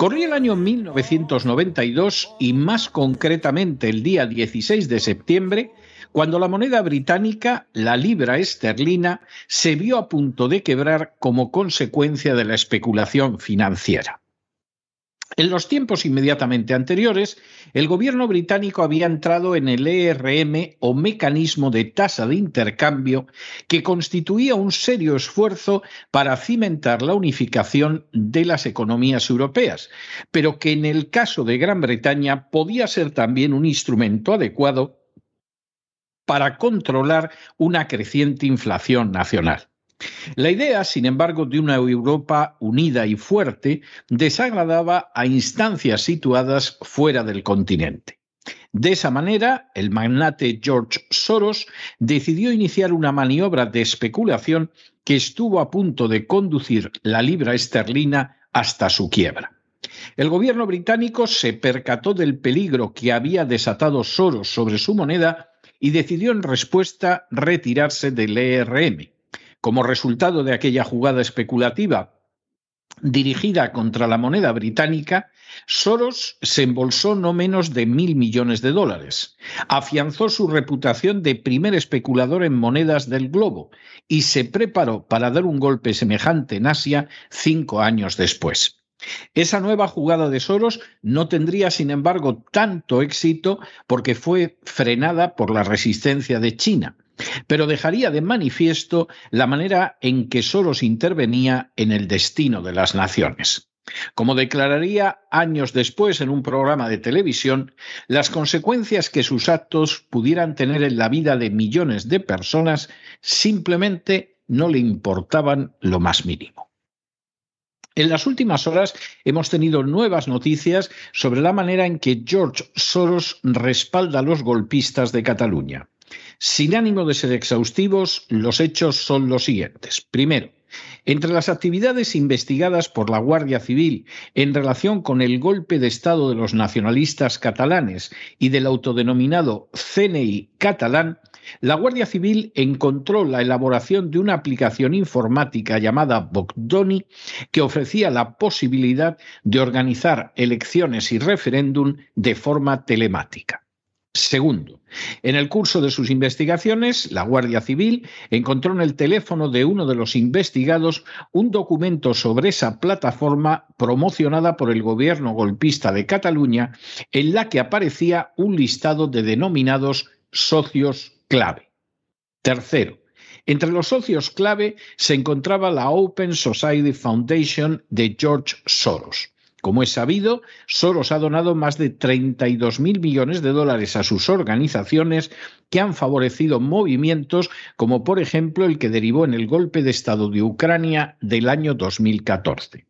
Corría el año 1992 y más concretamente el día 16 de septiembre, cuando la moneda británica, la libra esterlina, se vio a punto de quebrar como consecuencia de la especulación financiera. En los tiempos inmediatamente anteriores, el gobierno británico había entrado en el ERM o mecanismo de tasa de intercambio que constituía un serio esfuerzo para cimentar la unificación de las economías europeas, pero que en el caso de Gran Bretaña podía ser también un instrumento adecuado para controlar una creciente inflación nacional. La idea, sin embargo, de una Europa unida y fuerte desagradaba a instancias situadas fuera del continente. De esa manera, el magnate George Soros decidió iniciar una maniobra de especulación que estuvo a punto de conducir la libra esterlina hasta su quiebra. El gobierno británico se percató del peligro que había desatado Soros sobre su moneda y decidió en respuesta retirarse del ERM. Como resultado de aquella jugada especulativa dirigida contra la moneda británica, Soros se embolsó no menos de mil millones de dólares, afianzó su reputación de primer especulador en monedas del globo y se preparó para dar un golpe semejante en Asia cinco años después. Esa nueva jugada de Soros no tendría, sin embargo, tanto éxito porque fue frenada por la resistencia de China, pero dejaría de manifiesto la manera en que Soros intervenía en el destino de las naciones. Como declararía años después en un programa de televisión, las consecuencias que sus actos pudieran tener en la vida de millones de personas simplemente no le importaban lo más mínimo. En las últimas horas hemos tenido nuevas noticias sobre la manera en que George Soros respalda a los golpistas de Cataluña. Sin ánimo de ser exhaustivos, los hechos son los siguientes. Primero, entre las actividades investigadas por la Guardia Civil en relación con el golpe de Estado de los nacionalistas catalanes y del autodenominado CNI catalán, la Guardia Civil encontró la elaboración de una aplicación informática llamada Bogdoni que ofrecía la posibilidad de organizar elecciones y referéndum de forma telemática. Segundo, en el curso de sus investigaciones, la Guardia Civil encontró en el teléfono de uno de los investigados un documento sobre esa plataforma promocionada por el gobierno golpista de Cataluña, en la que aparecía un listado de denominados socios clave. Tercero, entre los socios clave se encontraba la Open Society Foundation de George Soros. Como es sabido, Soros ha donado más de 32 mil millones de dólares a sus organizaciones que han favorecido movimientos como por ejemplo el que derivó en el golpe de Estado de Ucrania del año 2014.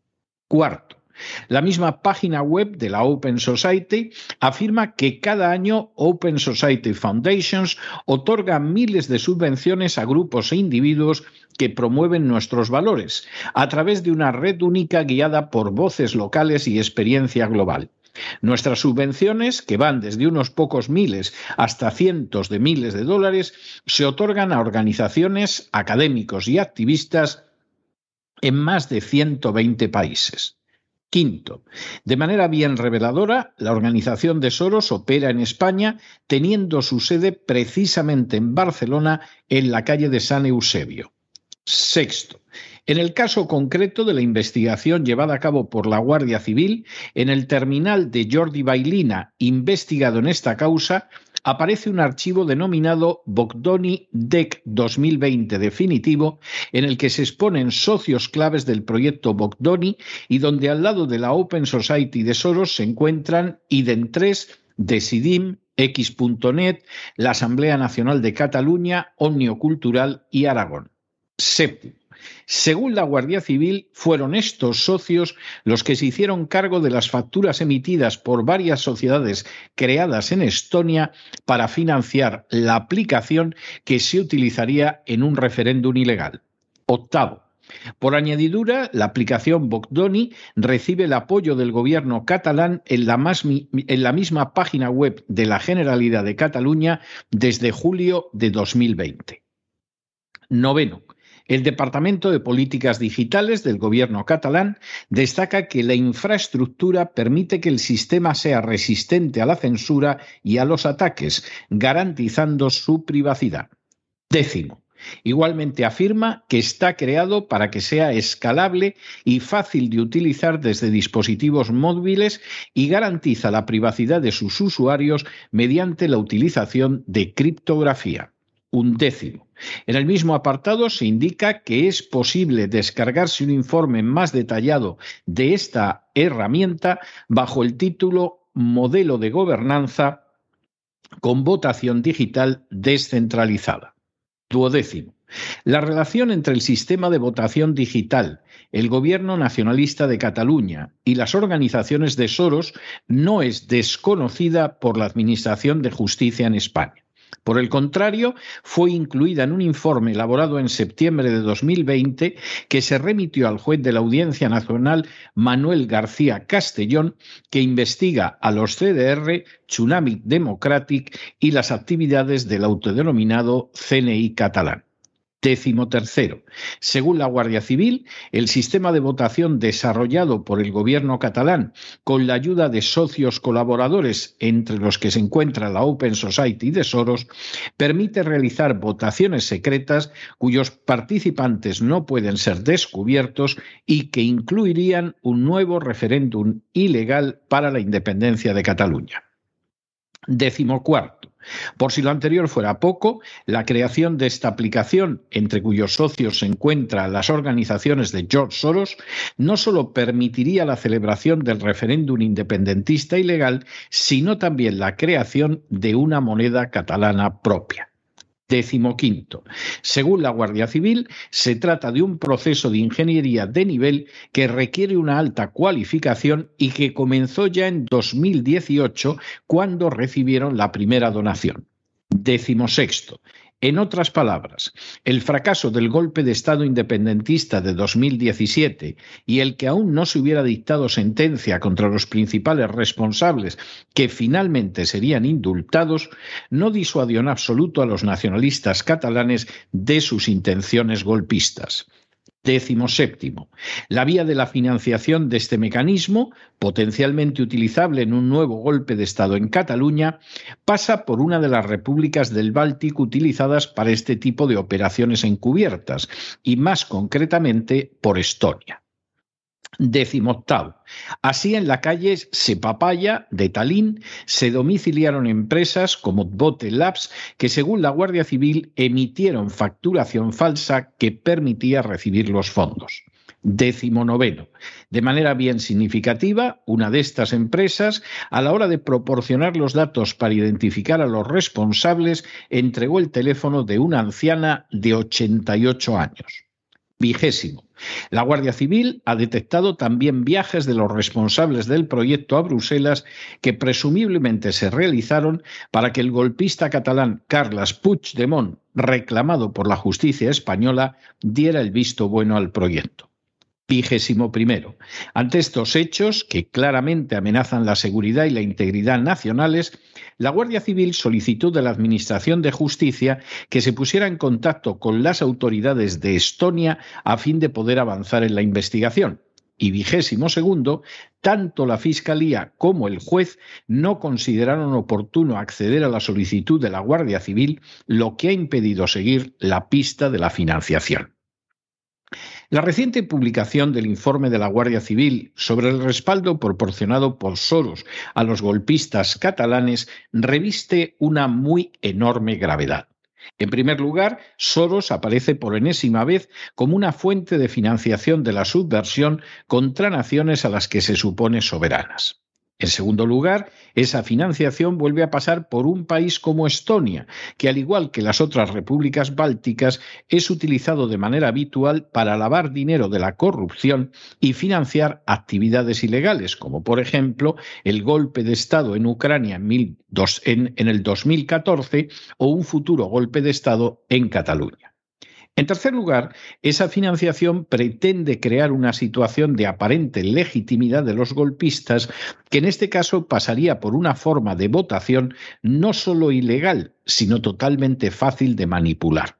Cuarto, La misma página web de la Open Society afirma que cada año Open Society Foundations otorga miles de subvenciones a grupos e individuos que promueven nuestros valores a través de una red única guiada por voces locales y experiencia global. Nuestras subvenciones, que van desde unos pocos miles hasta cientos de miles de dólares, se otorgan a organizaciones, académicos y activistas en más de 120 países. Quinto, de manera bien reveladora, la organización de Soros opera en España teniendo su sede precisamente en Barcelona, en la calle de San Eusebio. Sexto, en el caso concreto de la investigación llevada a cabo por la Guardia Civil, en el terminal de Jordi Bailina, investigado en esta causa, aparece un archivo denominado Bogdoni DEC 2020 definitivo, en el que se exponen socios claves del proyecto Bogdoni y donde al lado de la Open Society de Soros se encuentran IDEN3, Decidim, X.net, la Asamblea Nacional de Cataluña, Omnio Cultural y Aragón. Séptimo. Según la Guardia Civil, fueron estos socios los que se hicieron cargo de las facturas emitidas por varias sociedades creadas en Estonia para financiar la aplicación que se utilizaría en un referéndum ilegal. Octavo. Por añadidura, la aplicación Bogdoni recibe el apoyo del gobierno catalán en la, en la, misma página web de la Generalidad de Cataluña desde julio de 2020. Noveno. El Departamento de Políticas Digitales del Gobierno catalán destaca que la infraestructura permite que el sistema sea resistente a la censura y a los ataques, garantizando su privacidad. Décimo. Igualmente afirma que está creado para que sea escalable y fácil de utilizar desde dispositivos móviles y garantiza la privacidad de sus usuarios mediante la utilización de criptografía. Un décimo. En el mismo apartado se indica que es posible descargarse un informe más detallado de esta herramienta bajo el título Modelo de Gobernanza con votación digital descentralizada. Duodécimo. La relación entre el sistema de votación digital, el Gobierno Nacionalista de Cataluña y las organizaciones de Soros no es desconocida por la Administración de Justicia en España. Por el contrario, fue incluida en un informe elaborado en septiembre de 2020 que se remitió al juez de la Audiencia Nacional Manuel García Castellón, que investiga a los CDR, Tsunami Democratic y las actividades del autodenominado CNI catalán. Décimo tercero. Según la Guardia Civil, el sistema de votación desarrollado por el gobierno catalán con la ayuda de socios colaboradores, entre los que se encuentra la Open Society de Soros, permite realizar votaciones secretas cuyos participantes no pueden ser descubiertos y que incluirían un nuevo referéndum ilegal para la independencia de Cataluña. Décimo cuarto. Por si lo anterior fuera poco, la creación de esta aplicación, entre cuyos socios se encuentran las organizaciones de George Soros, no solo permitiría la celebración del referéndum independentista ilegal, sino también la creación de una moneda catalana propia. Décimo quinto. Según la Guardia Civil, se trata de un proceso de ingeniería de nivel que requiere una alta cualificación y que comenzó ya en 2018 cuando recibieron la primera donación. Décimo sexto. En otras palabras, el fracaso del golpe de Estado independentista de 2017 y el que aún no se hubiera dictado sentencia contra los principales responsables que finalmente serían indultados, no disuadió en absoluto a los nacionalistas catalanes de sus intenciones golpistas. Décimo séptimo. La vía de la financiación de este mecanismo, potencialmente utilizable en un nuevo golpe de Estado en Cataluña, pasa por una de las repúblicas del Báltico utilizadas para este tipo de operaciones encubiertas, y más concretamente por Estonia. Décimo octavo. Así, en la calle Sepapaya de Tallinn se domiciliaron empresas como Bote Labs que, según la Guardia Civil, emitieron facturación falsa que permitía recibir los fondos. Décimo noveno. De manera bien significativa, una de estas empresas, a la hora de proporcionar los datos para identificar a los responsables, entregó el teléfono de una anciana de 88 años. Vigésimo. La Guardia Civil ha detectado también viajes de los responsables del proyecto a Bruselas que presumiblemente se realizaron para que el golpista catalán Carles Puigdemont, reclamado por la justicia española, diera el visto bueno al proyecto vigésimo primero. Ante estos hechos, que claramente amenazan la seguridad y la integridad nacionales, la Guardia Civil solicitó de la Administración de Justicia que se pusiera en contacto con las autoridades de Estonia a fin de poder avanzar en la investigación. Y vigésimo segundo, tanto la Fiscalía como el juez no consideraron oportuno acceder a la solicitud de la Guardia Civil, lo que ha impedido seguir la pista de la financiación. La reciente publicación del informe de la Guardia Civil sobre el respaldo proporcionado por Soros a los golpistas catalanes reviste una muy enorme gravedad. En primer lugar, Soros aparece por enésima vez como una fuente de financiación de la subversión contra naciones a las que se supone soberanas. En segundo lugar, esa financiación vuelve a pasar por un país como Estonia, que al igual que las otras repúblicas bálticas es utilizado de manera habitual para lavar dinero de la corrupción y financiar actividades ilegales, como por ejemplo el golpe de Estado en Ucrania en, en el 2014 o un futuro golpe de Estado en Cataluña. En tercer lugar, esa financiación pretende crear una situación de aparente legitimidad de los golpistas que en este caso pasaría por una forma de votación no solo ilegal, sino totalmente fácil de manipular.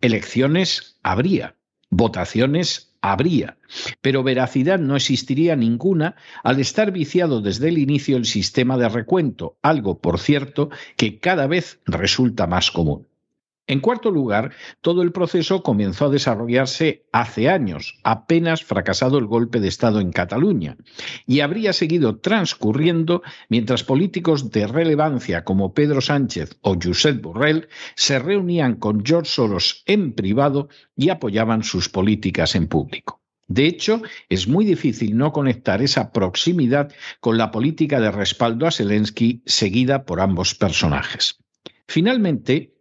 Elecciones habría, votaciones habría, pero veracidad no existiría ninguna al estar viciado desde el inicio el sistema de recuento, algo, por cierto, que cada vez resulta más común. En cuarto lugar, todo el proceso comenzó a desarrollarse hace años, apenas fracasado el golpe de Estado en Cataluña, y habría seguido transcurriendo mientras políticos de relevancia como Pedro Sánchez o Josep Borrell se reunían con George Soros en privado y apoyaban sus políticas en público. De hecho, es muy difícil no conectar esa proximidad con la política de respaldo a Zelensky seguida por ambos personajes. Finalmente,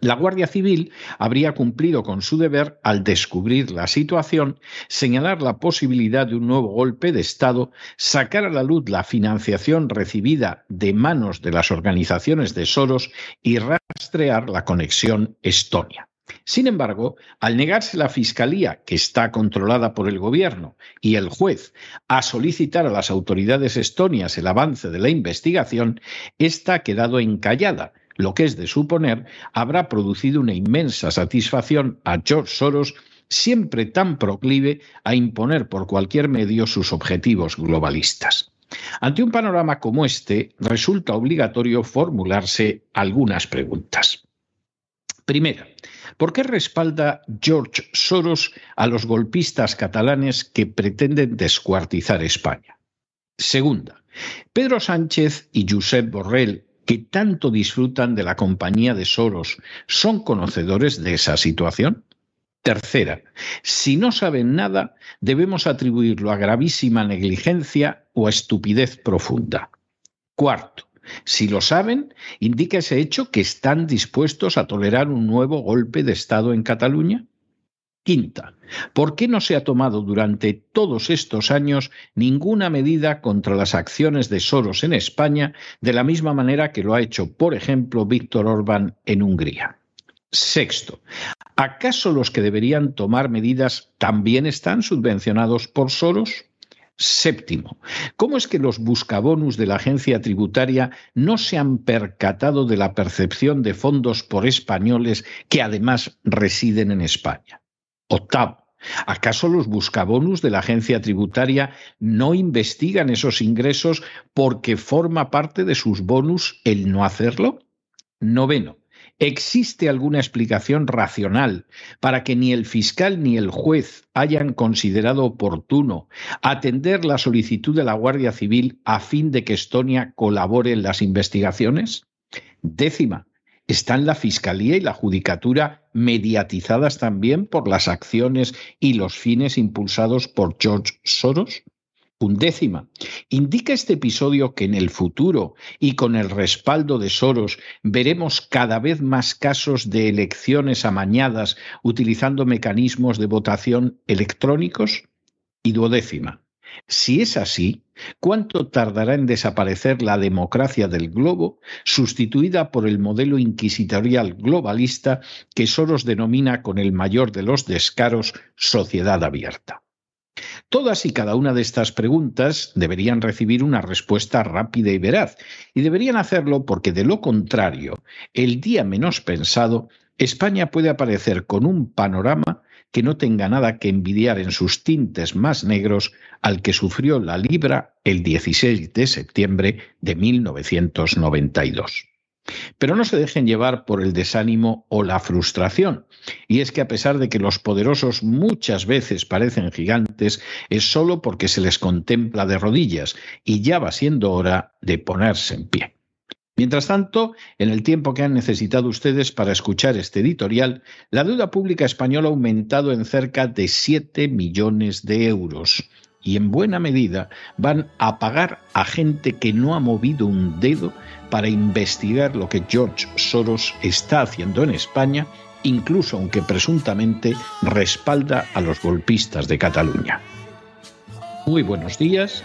la Guardia Civil habría cumplido con su deber al descubrir la situación, señalar la posibilidad de un nuevo golpe de Estado, sacar a la luz la financiación recibida de manos de las organizaciones de Soros y rastrear la conexión Estonia. Sin embargo, al negarse la Fiscalía, que está controlada por el Gobierno, y el juez a solicitar a las autoridades estonias el avance de la investigación, esta ha quedado encallada, lo que es de suponer, habrá producido una inmensa satisfacción a George Soros, siempre tan proclive a imponer por cualquier medio sus objetivos globalistas. Ante un panorama como este, resulta obligatorio formularse algunas preguntas. Primera, ¿por qué respalda George Soros a los golpistas catalanes que pretenden descuartizar España? Segunda, Pedro Sánchez y Josep Borrell que tanto disfrutan de la compañía de Soros son conocedores de esa situación? Tercera, si no saben nada, debemos atribuirlo a gravísima negligencia o a estupidez profunda. Cuarto, si lo saben, indica ese hecho que están dispuestos a tolerar un nuevo golpe de Estado en Cataluña. Quinta, ¿por qué no se ha tomado durante todos estos años ninguna medida contra las acciones de Soros en España de la misma manera que lo ha hecho, por ejemplo, Víctor Orbán en Hungría? Sexto, ¿acaso los que deberían tomar medidas también están subvencionados por Soros? Séptimo, ¿cómo es que los buscabonus de la agencia tributaria no se han percatado de la percepción de fondos por españoles que además residen en España? Octavo, ¿acaso los buscabonus de la agencia tributaria no investigan esos ingresos porque forma parte de sus bonus el no hacerlo? Noveno, ¿existe alguna explicación racional para que ni el fiscal ni el juez hayan considerado oportuno atender la solicitud de la Guardia Civil a fin de que Estonia colabore en las investigaciones? Décima, ¿Están la Fiscalía y la Judicatura mediatizadas también por las acciones y los fines impulsados por George Soros? undécima. ¿Indica este episodio que en el futuro y con el respaldo de Soros veremos cada vez más casos de elecciones amañadas utilizando mecanismos de votación electrónicos? Y duodécima. Si es así, ¿cuánto tardará en desaparecer la democracia del globo, sustituida por el modelo inquisitorial globalista que Soros denomina con el mayor de los descaros sociedad abierta? Todas y cada una de estas preguntas deberían recibir una respuesta rápida y veraz, y deberían hacerlo porque de lo contrario, el día menos pensado, España puede aparecer con un panorama que no tenga nada que envidiar en sus tintes más negros al que sufrió la Libra el 16 de septiembre de 1992. Pero no se dejen llevar por el desánimo o la frustración. Y es que a pesar de que los poderosos muchas veces parecen gigantes, es solo porque se les contempla de rodillas y ya va siendo hora de ponerse en pie. Mientras tanto, en el tiempo que han necesitado ustedes para escuchar este editorial, la deuda pública española ha aumentado en cerca de 7 millones de euros y en buena medida van a pagar a gente que no ha movido un dedo para investigar lo que George Soros está haciendo en España, incluso aunque presuntamente respalda a los golpistas de Cataluña. Muy buenos días